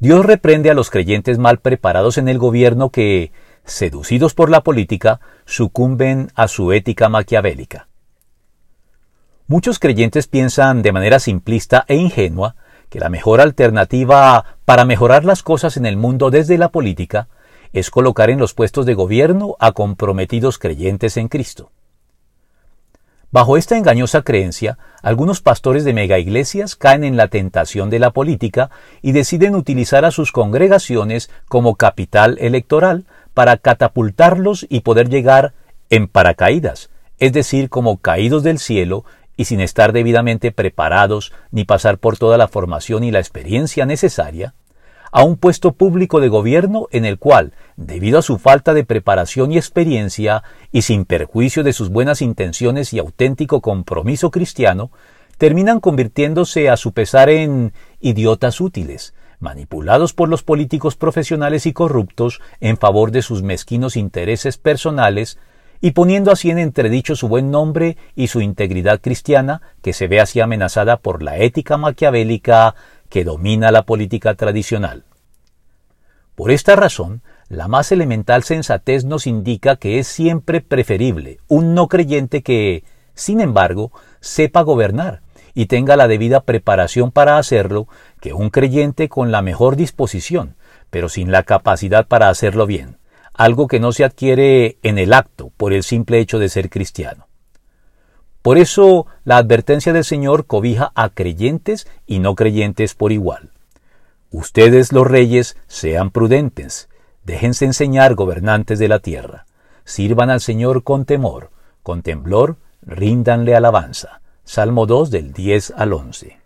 Dios reprende a los creyentes mal preparados en el gobierno que, seducidos por la política, sucumben a su ética maquiavélica. Muchos creyentes piensan de manera simplista e ingenua que la mejor alternativa para mejorar las cosas en el mundo desde la política es colocar en los puestos de gobierno a comprometidos creyentes en Cristo. Bajo esta engañosa creencia, algunos pastores de megaiglesias caen en la tentación de la política y deciden utilizar a sus congregaciones como capital electoral para catapultarlos y poder llegar en paracaídas, es decir, como caídos del cielo y sin estar debidamente preparados ni pasar por toda la formación y la experiencia necesaria, a un puesto público de gobierno en el cual, debido a su falta de preparación y experiencia, y sin perjuicio de sus buenas intenciones y auténtico compromiso cristiano, terminan convirtiéndose a su pesar en idiotas útiles, manipulados por los políticos profesionales y corruptos en favor de sus mezquinos intereses personales, y poniendo así en entredicho su buen nombre y su integridad cristiana, que se ve así amenazada por la ética maquiavélica que domina la política tradicional. Por esta razón, la más elemental sensatez nos indica que es siempre preferible un no creyente que, sin embargo, sepa gobernar y tenga la debida preparación para hacerlo que un creyente con la mejor disposición, pero sin la capacidad para hacerlo bien, algo que no se adquiere en el acto por el simple hecho de ser cristiano. Por eso la advertencia del Señor cobija a creyentes y no creyentes por igual. Ustedes los reyes sean prudentes, déjense enseñar gobernantes de la tierra, sirvan al Señor con temor, con temblor, ríndanle alabanza. Salmo 2 del 10 al 11.